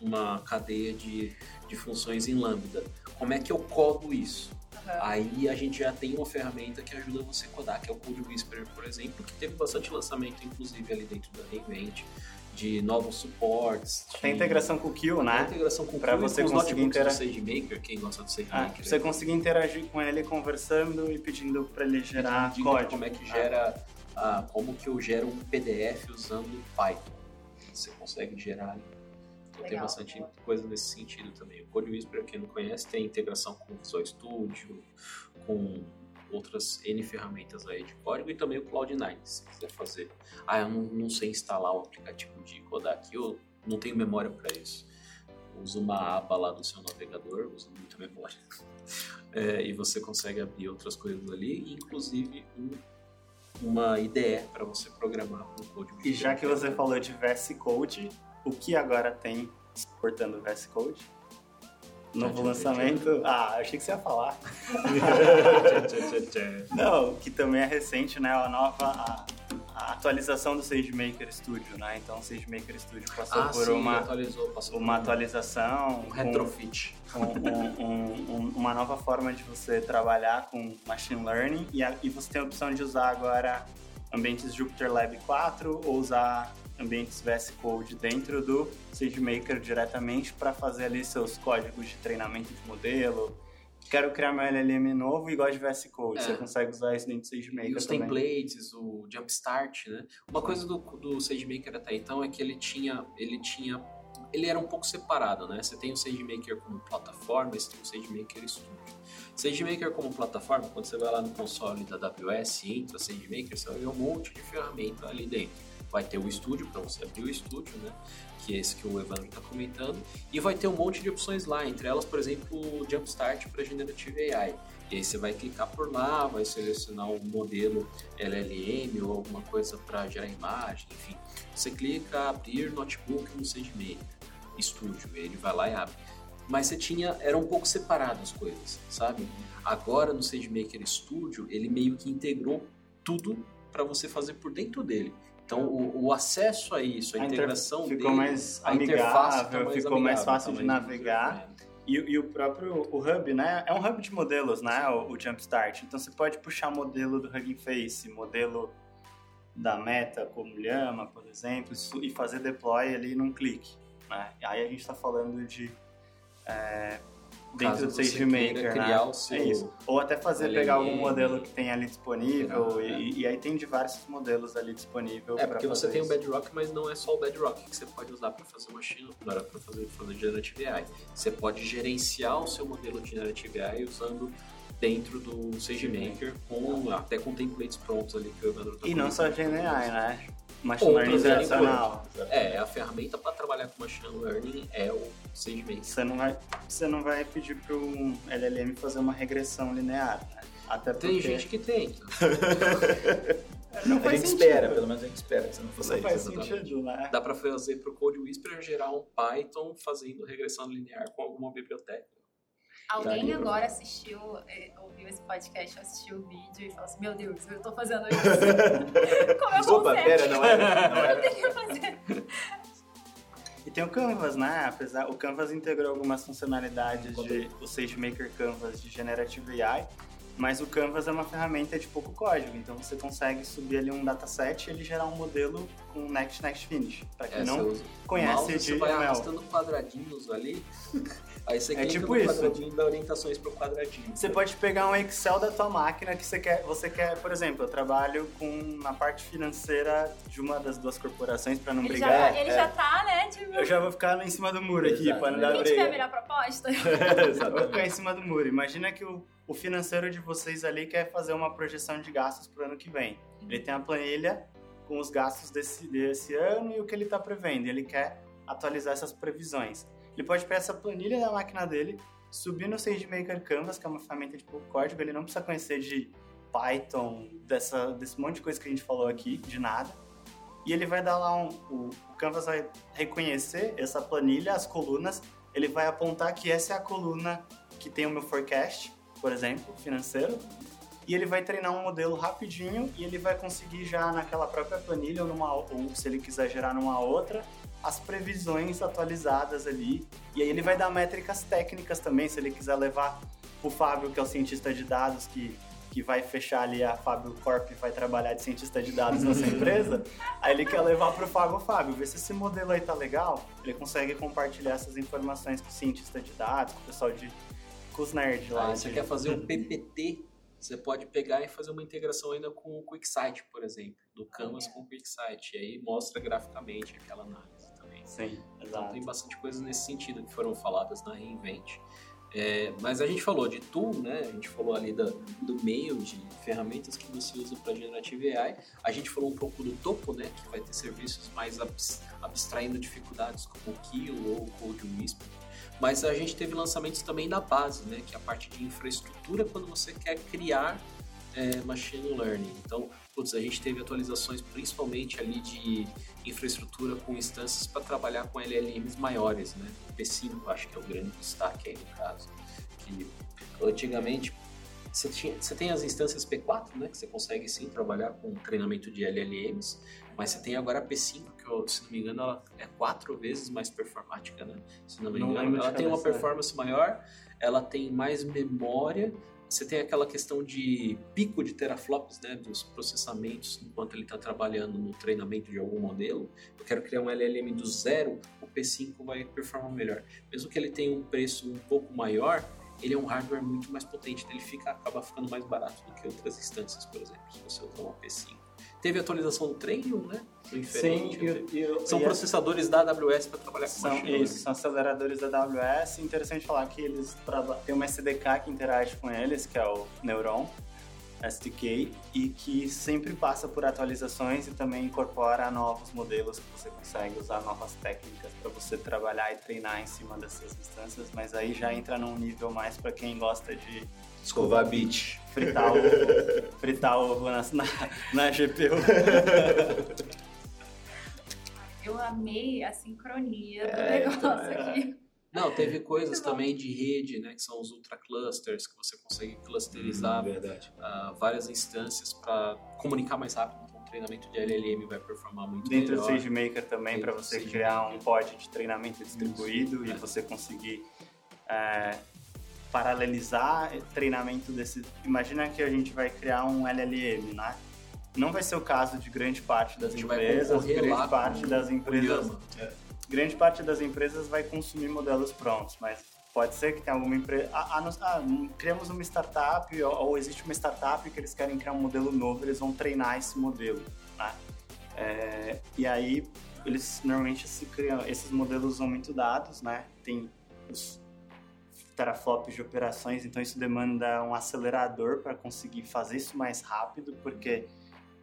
uma cadeia de, de funções em Lambda. Como é que eu codo isso? Aham. Aí a gente já tem uma ferramenta que ajuda você a codar, que é o Code Whisperer, por exemplo, que teve bastante lançamento, inclusive, ali dentro da Reinvent, de novos suportes. De... tem integração com o Kill, Tem né? integração com Pra Cube, você com conseguir notebooks intera- do SageMaker, quem gosta do SageMaker. Ah, você conseguir interagir com ele conversando e pedindo para ele gerar de código. como é que gera, ah, como que eu gero um PDF usando Python. Você consegue gerar. Então tem bastante coisa nesse sentido também. O Code Whisperer, quem não conhece, tem integração com o Visual Studio, com outras N ferramentas aí de código e também o Cloud9, se quiser fazer. Ah, eu não, não sei instalar o aplicativo de codar aqui, eu não tenho memória para isso. Usa uma aba lá do seu navegador, usa muita memória. É, e você consegue abrir outras coisas ali, inclusive um- uma IDE para você programar com o Code E já que você falou de VS Code, o que agora tem suportando o VS Code. Novo lançamento. Ah, achei que você ia falar. Não, que também é recente, né? A nova a, a atualização do SageMaker Studio, né? Então o SageMaker Studio passou ah, por sim, uma, passou uma por atualização, um com- retrofit. um- um- um- uma nova forma de você trabalhar com machine learning e, a- e você tem a opção de usar agora ambientes Jupyter Lab 4 ou usar ambientes VS Code dentro do SageMaker diretamente para fazer ali seus códigos de treinamento de modelo. Quero criar meu LLM novo e gosto de VS Code. É. Você consegue usar isso dentro do SageMaker E os também. templates, o Jumpstart, né? Uma coisa do, do SageMaker até então é que ele tinha, ele tinha, ele era um pouco separado, né? Você tem o SageMaker como plataforma, e você tem o SageMaker Studio. SageMaker como plataforma, quando você vai lá no console da AWS e entra SageMaker, você vai ver um monte de ferramenta ali dentro. Vai ter o estúdio para você abrir o estúdio, né? Que é esse que o Evandro está comentando, e vai ter um monte de opções lá, entre elas, por exemplo, o Jumpstart para Generative AI. E aí você vai clicar por lá, vai selecionar um modelo LLM ou alguma coisa para gerar imagem, enfim. Você clica abrir notebook no SageMaker Studio, ele vai lá e abre. Mas você tinha, era um pouco separado as coisas, sabe? Agora no SageMaker Studio, ele meio que integrou tudo para você fazer por dentro dele. Então o, o acesso a isso, a, A inter- integração ficou dele, mais a interface tá amigável, ficou mais fácil de mais navegar. E, e o próprio o Hub, né? É um hub de modelos, né? O, o Jumpstart. Então você pode puxar modelo do Hugging Face, modelo da Meta, como Llama, por exemplo, e fazer deploy ali num clique. Né? Aí a gente está falando de é, dentro do SageMaker, né? criar o seu É isso. Ou até fazer pegar algum modelo que tem ali disponível e, e aí tem diversos modelos ali disponível. É, porque você tem o. Bedrock, mas não é só o Bedrock que você pode usar para fazer machine, para fazer, fazer Generative AI. Você pode gerenciar o seu modelo de Generative AI usando dentro do SageMaker, com, até com templates prontos ali que o Evandro tá E não só. GenAI, né? Machine Learning ali, tradicional. É, a ferramenta para trabalhar com Machine Learning é o SageMaker. Você não vai, você não vai pedir para um LLM fazer uma regressão linear, né? Até porque Tem gente que tenta. não A gente sentido. espera, pelo menos a gente espera que você não faça Não isso. faz exatamente. sentido, né? Dá para fazer para o Code Whisperer gerar um Python fazendo regressão linear com alguma biblioteca. Alguém Daí, agora assistiu, eh, ouviu esse podcast, assistiu o vídeo e falou assim: Meu Deus, eu tô fazendo isso. Como eu Opa, pera, não era. Não Eu era. tenho que fazer. E tem o Canvas, né? Apesar, o Canvas integrou algumas funcionalidades de o SageMaker Canvas de Generative AI, mas o Canvas é uma ferramenta de pouco código, então você consegue subir ali um dataset e ele gerar um modelo com Next Next Finish. Para quem É, não conhece mouse, de você vai ML. arrastando quadradinhos ali, aí você É clica tipo no isso. quadradinho e dá orientações pro quadradinho. Você pode pegar um Excel da tua máquina que você quer, você quer, por exemplo, eu trabalho com na parte financeira de uma das duas corporações para não Ele, já, brigar. tá- ele é. já tá, né? Tipo, Eu já vou ficar em cima do muro aqui Exato, para não né? dar quem tiver a briga. melhor proposta. Eu vou ficar em cima do muro. Imagina que o, o financeiro de vocês ali quer fazer uma projeção de gastos para o ano que vem. Ele tem a planilha com os gastos desse, desse ano e o que ele está prevendo. Ele quer atualizar essas previsões. Ele pode pegar essa planilha da máquina dele, subir no SageMaker Canvas, que é uma ferramenta de pouco código. Ele não precisa conhecer de Python, dessa, desse monte de coisa que a gente falou aqui, de nada. E ele vai dar lá um. O, o Canvas vai reconhecer essa planilha, as colunas. Ele vai apontar que essa é a coluna que tem o meu forecast, por exemplo, financeiro. E ele vai treinar um modelo rapidinho e ele vai conseguir já naquela própria planilha ou, numa, ou se ele quiser gerar numa outra, as previsões atualizadas ali. E aí ele vai dar métricas técnicas também, se ele quiser levar o Fábio, que é o cientista de dados, que, que vai fechar ali a Fábio Corp e vai trabalhar de cientista de dados nessa empresa. Aí ele quer levar pro Fábio, Fábio, vê se esse modelo aí tá legal. Ele consegue compartilhar essas informações com o cientista de dados, com o pessoal de... com os nerds lá. Ah, você quer fazer um PPT, você pode pegar e fazer uma integração ainda com o QuickSight, por exemplo, do Canvas com o QuickSight, e aí mostra graficamente aquela análise também. Sim, Então exato. tem bastante coisas nesse sentido que foram faladas na Reinvent. É, mas a gente falou de tool, né? A gente falou ali da, do meio de ferramentas que você usa para Generative AI. A gente falou um pouco do topo, né? Que vai ter serviços mais abs- abstraindo dificuldades como o Kilo ou o Code Whisper. Mas a gente teve lançamentos também da base, né? Que é a parte de infraestrutura quando você quer criar é, machine learning. Então, putz, a gente teve atualizações principalmente ali de infraestrutura com instâncias para trabalhar com LLMs maiores, né? O P5 acho que é o grande destaque aí no caso. Que antigamente você, tinha, você tem as instâncias P4, né? Que você consegue sim trabalhar com treinamento de LLMs, mas você tem agora a P5, se não me engano ela é quatro vezes mais performática, né? Se não me Não engano, de ela tem uma né? performance maior, ela tem mais memória, você tem aquela questão de pico de teraflops, né, dos processamentos enquanto ele está trabalhando no treinamento de algum modelo. Eu quero criar um LLM do zero, o P5 vai performar melhor. Mesmo que ele tenha um preço um pouco maior, ele é um hardware muito mais potente, então ele fica, acaba ficando mais barato do que outras instâncias, por exemplo, se você usar um P5. Teve atualização do Trainium, né? Do Sim, Inferente, São processadores da AWS para trabalhar com São, machine isso, são aceleradores da AWS. Interessante falar que eles tem uma SDK que interage com eles, que é o Neuron SDK, e que sempre passa por atualizações e também incorpora novos modelos que você consegue usar novas técnicas para você trabalhar e treinar em cima dessas instâncias. Mas aí já entra num nível mais para quem gosta de Escovar bit. fritar o, fritar o ovo na, na, na GPU. Eu amei a sincronia do É, negócio então, é. aqui. Não, teve coisas Muito bom. também de rede, né, que são os ultra clusters, que você consegue clusterizar verdade. ah, várias instâncias para comunicar mais rápido. Então, o treinamento de LLM vai performar muito Dentro do melhor. SageMaker também, Dentro para do você SageMaker. criar um pod de treinamento distribuído e é. você conseguir é, paralelizar treinamento desse. Imagina que a gente vai criar um LLM, né? Não vai ser o caso de grande parte das empresas, grande parte das empresas, Llama. grande parte das empresas vai consumir modelos prontos, mas pode ser que tenha alguma empresa. Ah, ah, nós- ah, criamos uma startup ou, ou existe uma startup que eles querem criar um modelo novo, eles vão treinar esse modelo, né? É, e aí eles normalmente se criam, esses modelos usam muito dados, né? Tem os teraflops de operações, então isso demanda um acelerador para conseguir fazer isso mais rápido, porque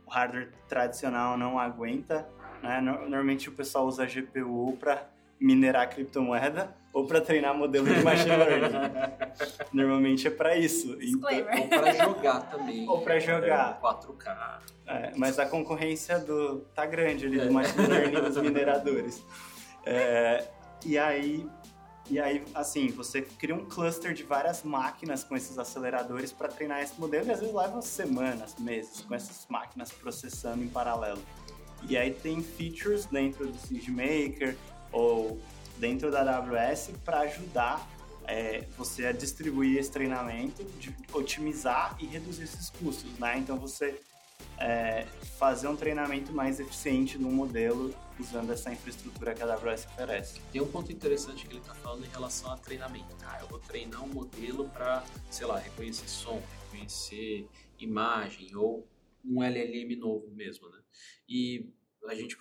o hardware tradicional não aguenta, né? No- Normalmente o pessoal usa a GPU para minerar criptomoeda ou para treinar modelo de machine learning. Normalmente é para isso. Então. Ou para jogar também. Ou pra jogar. 4K. é, mas a concorrência do tá grande ali do machine learning dos mineradores. É, e aí e aí assim você cria um cluster de várias máquinas com esses aceleradores para treinar esse modelo e às vezes leva semanas, meses com essas máquinas processando em paralelo. E aí tem features dentro do SageMaker ou dentro da AWS para ajudar é, você a distribuir esse treinamento, de otimizar e reduzir esses custos, né? Então você é, fazer um treinamento mais eficiente no modelo usando essa infraestrutura que a AWS oferece. Tem um ponto interessante que ele está falando em relação a treinamento. Ah, eu vou treinar um modelo para, sei lá, reconhecer som, reconhecer imagem ou um LLM novo mesmo, né? E a gente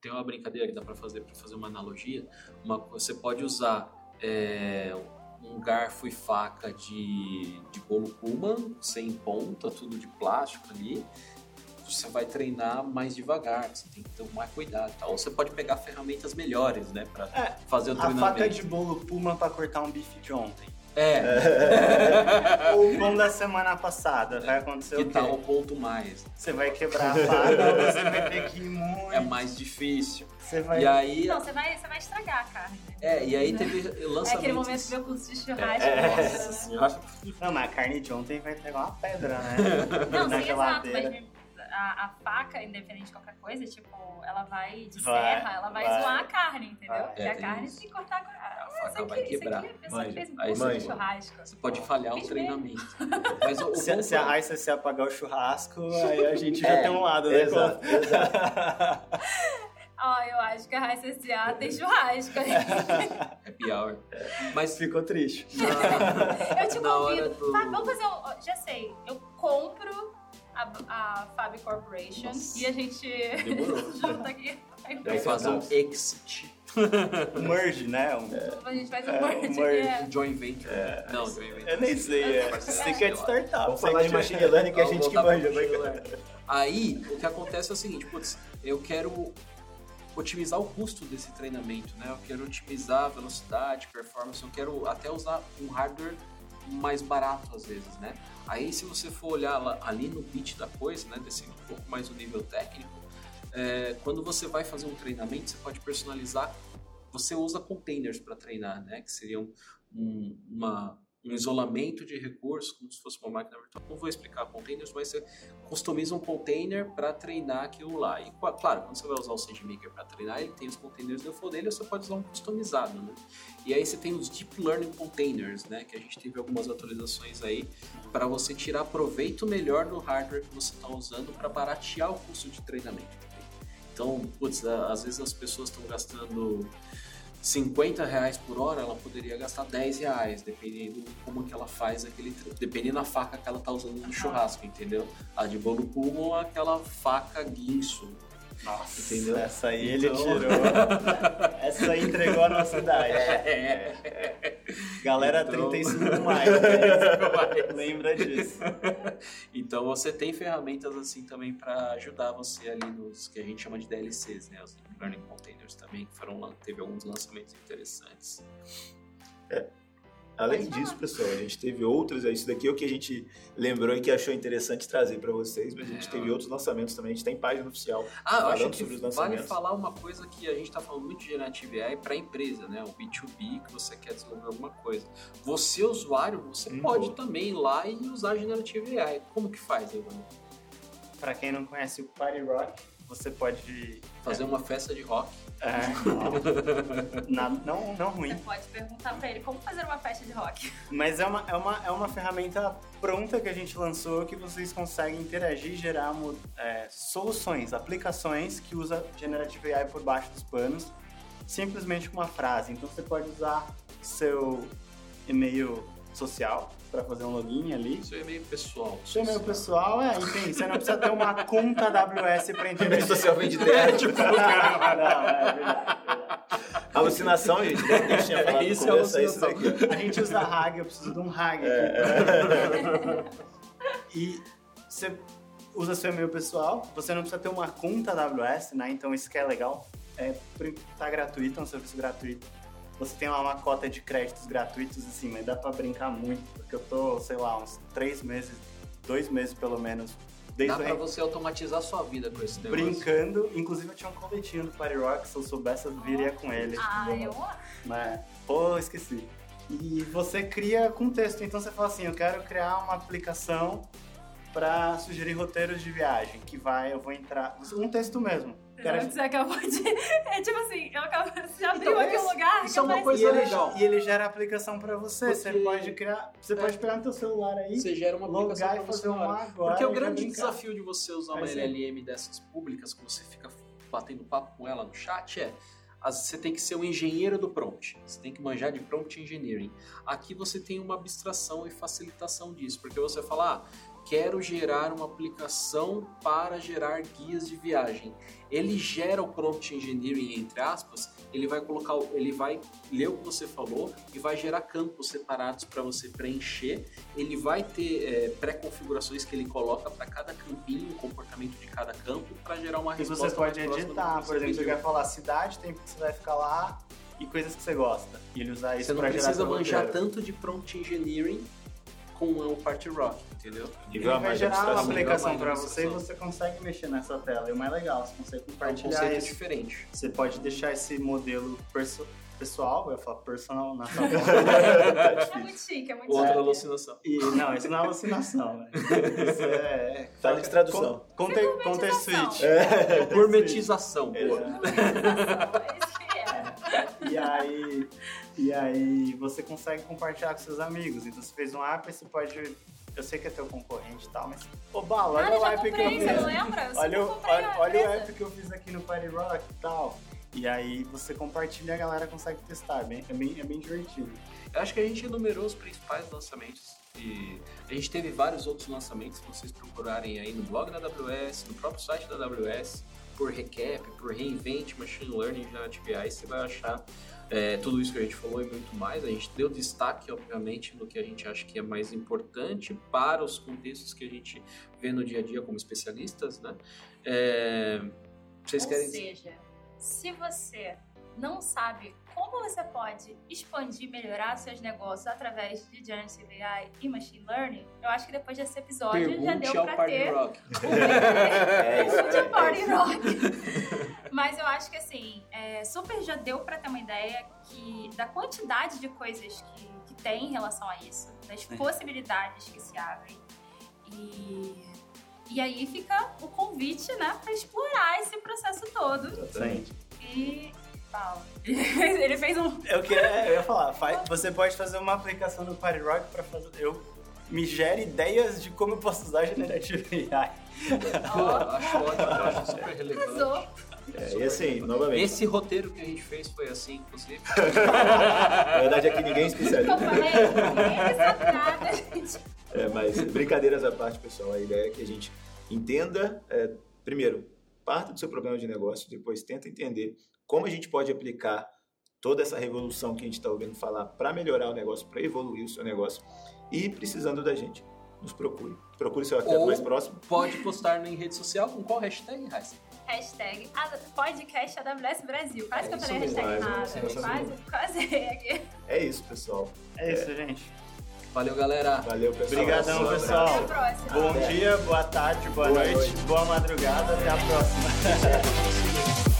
tem uma brincadeira que dá para fazer para fazer uma analogia. Uma, você pode usar é, um garfo e faca de, de bolo Pullman, sem ponta, tudo de plástico ali. Você vai treinar mais devagar, você tem que tomar cuidado. Tá? Ou você pode pegar ferramentas melhores, né, para É, fazer o A treinamento. faca de bolo Puma para cortar um bife de ontem. É, o pão da semana passada vai acontecer que o quê? tá um ponto mais. Você vai quebrar a faca, você vai ter que ir muito. É mais difícil. Você vai... E aí, Não, você vai, você vai estragar a carne. é, e aí teve É lançamentos. aquele momento do meu curso de churrasco. É, né? nossa senhora. Não, mas a carne de ontem vai pegar uma pedra, né? Não, Na sim, exato, geladeira. mas a, a faca, independente de qualquer coisa, tipo, ela vai de Vai, serra, ela vai, vai. zoar a carne, entendeu? É, a tem carne isso. tem que cortar com a faca isso vai aqui, isso quebrar. aqui, a pessoa que Manja. fez um Aí curso de manja. churrasco. Você pode falhar Fiz treinamento. Mas o, o Se, se a é- Raíssa se apagar o churrasco, aí a gente já É, tem um lado, né? exato, Ó, eu acho que a Raíssa S.A. tem churrasco. happy hour. Mas Ficou triste. na, Eu te na hora convido. do... Tá, vamos fazer um. Já sei, eu compro a, a Fab Corporation Nossa. e a gente Demorou. junta aqui. Vai fazer um exit. Um merge, né? Um- A gente faz um É, merge. um merge. é. Joint venture. Não, joint venture. Eu nem sei, é. É. Você quer de startup. Vamos falar de machine learning que é a gente que manja. né, machine cara? learning. Aí, o que acontece é o seguinte, putz, eu quero otimizar o custo desse treinamento, né? Eu quero otimizar a velocidade, performance, eu quero até usar um hardware mais barato às vezes, né? Aí se você for olhar ali no pitch da coisa, né, descer um pouco mais o nível técnico, é, quando você vai fazer um treinamento, você pode personalizar. Você usa containers para treinar, né? Que seriam um, uma, um isolamento de recursos, como se fosse uma máquina virtual. Não vou explicar containers, mas você customiza um container para treinar aquilo lá. E claro, quando você vai usar o SageMaker para treinar, ele tem os containers default dele, você pode usar um customizado, né? E aí você tem os Deep Learning Containers, né? Que a gente teve algumas atualizações aí para você tirar proveito melhor do hardware que você está usando para baratear o custo de treinamento. Então, putz, às vezes as pessoas estão gastando 50 reais por hora, ela poderia gastar 10 reais, dependendo como que ela faz aquele. Dependendo da faca que ela tá usando no churrasco, entendeu? A de bolo pulmon é aquela faca guinso. Nossa, entendeu? Essa aí então... ele tirou. essa aí entregou a nossa idade. É. Galera então... 35 mais. Né? Lembra disso. Então você tem ferramentas assim também para ajudar você ali nos que a gente chama de DLCs, né? Os Learning Containers também, que foram, teve alguns lançamentos interessantes. É. Além disso, pessoal, a gente teve outros. Isso daqui é o que a gente lembrou e que achou interessante trazer para vocês, mas a gente é. teve outros lançamentos também. A gente tem página oficial ah, falando acho que sobre os lançamentos. Vale falar uma coisa que a gente está falando muito de Generative AI para a empresa, né? O B2B, que você quer desenvolver alguma coisa. Você, usuário, você hum, pode também ir lá e usar Generative AI. Como que faz, Evandro? Para quem não conhece o Party Rock, você pode fazer é, uma festa de rock. É, não, não, não ruim. Você pode perguntar para ele como fazer uma festa de rock. Mas é uma, é, uma, é uma ferramenta pronta que a gente lançou que vocês conseguem interagir e gerar é, soluções, aplicações que usa Generative AI por baixo dos panos, simplesmente com uma frase. Então você pode usar seu e-mail social para fazer um login ali. Seu e-mail pessoal. Seu e-mail pessoal, é, enfim, você não precisa ter uma conta AWS para entender. O social vem de dentro. tipo, não, não, é verdade. Alucinação, gente. Né? A gente tinha falado é isso, é alucinação. A gente usa RAG, eu preciso de um RAG aqui. É. e você usa seu e-mail pessoal, você não precisa ter uma conta AWS, né? Então isso que é legal. É, tá gratuito, é um serviço gratuito você tem lá uma cota de créditos gratuitos, assim, mas dá pra brincar muito, porque eu tô, sei lá, uns três meses, dois meses pelo menos. Desde dá pra você automatizar a sua vida com esse negócio. Brincando, inclusive eu tinha um coletinho do Party Rock, se eu soubesse eu viria com ele. Ah, eu? Mas, pô, esqueci. E você cria com texto, então você fala assim, eu quero criar uma aplicação para sugerir roteiros de viagem, que vai, eu vou entrar, um texto mesmo Cara, você acabou de. É tipo assim, eu acabo... você abriu então, aqui um lugar. Isso é uma coisa legal. E ele gera aplicação pra você. Porque... Você pode criar. Você é. pode pegar no teu celular aí. Você gera uma aplicação e fazer uma agora. Porque o grande desafio de você usar uma LLM dessas públicas, que você fica batendo papo com ela no chat, é você tem que ser um engenheiro do prompt. Você tem que manjar de prompt engineering. Aqui você tem uma abstração e facilitação disso, porque você fala, ah, quero gerar uma aplicação para gerar guias de viagem. Ele gera o prompt engineering entre aspas, ele vai colocar, ele vai ler o que você falou e vai gerar campos separados para você preencher. Ele vai ter é, pré-configurações que ele coloca para cada campinho, o comportamento de cada campo, para gerar uma resposta. E você pode editar, por exemplo, você quer falar cidade, tempo que você vai ficar lá e coisas que você gosta. E ele usar isso para gerar. Você não precisa manjar tanto de prompt engineering com o Party Rock, entendeu? Ele vai gerar uma aplicação para você e você consegue mexer nessa tela. E o mais legal, você consegue compartilhar é um isso. diferente. Você pode deixar esse modelo perso pessoal, eu ia falar personal na sua É muito chique, é muito Outra chique. alucinação. E, não, isso não é alucinação, né? Isso é... Fala de tradução. Con conte conter switch. É. Gourmetização. É. é isso que é. E aí... E aí você consegue compartilhar com seus amigos. Então você fez um app, você pode. Eu sei que é teu concorrente e tal, mas. Ô, Bala, olha o app que eu fiz. Olha, olha, olha o app que eu fiz aqui no Party Rock e tal. E aí você compartilha e a galera consegue testar. É bem, é, bem, é bem divertido. Eu acho que a gente enumerou os principais lançamentos. E a gente teve vários outros lançamentos, se vocês procurarem aí no blog da AWS, no próprio site da AWS, por recap, por reinvent, machine learning, generative AI, você vai achar é, tudo isso que a gente falou e muito mais. A gente deu destaque, obviamente, no que a gente acha que é mais importante para os contextos que a gente vê no dia a dia como especialistas, né? É, vocês Ou querem... seja, se você não sabe como você pode expandir, melhorar seus negócios através de Generative AI e Machine Learning, eu acho que depois desse episódio já Pergunte deu ao pra Party ter Rock. É isso, Pergunte ao é Party. Rock. Mas eu acho que assim, é, super já deu pra ter uma ideia que da quantidade de coisas que, que tem em relação a isso, das É. possibilidades que se abrem. E, e aí fica o convite, né, pra explorar esse processo todo. Exatamente. E fala. Ele fez um. Eu, queria, eu ia falar, faz- você pode fazer uma aplicação no Party Rock para fazer. Eu me gere ideias de como eu posso usar Generative AI. Pô, acho ótimo, acho super relevante. Arrasou. É, e assim, novamente, Esse roteiro que a gente fez foi assim, inclusive. na verdade aqui ninguém é Eu especialista. falei, ninguém sabe nada, gente. É, mas brincadeiras à parte, pessoal, a ideia é que a gente entenda, é, primeiro, parta do seu problema de negócio, depois tenta entender como a gente pode aplicar toda essa revolução que a gente está ouvindo falar para melhorar o negócio, para evoluir o seu negócio. E precisando da gente, nos procure. Procure seu arquiteto Ou- mais próximo. Pode postar em rede social com qual hashtag, Raíssa? Hashtag podcast AWS Brasil. Quase É que eu falei hashtag nada. não Quase, quase aqui. É isso, pessoal. É isso, gente. Valeu, galera. Valeu, pessoal. Obrigadão, pessoal. Até a próxima. Bom Até. dia, boa tarde, boa, Boa noite, noite. boa madrugada. Até a próxima.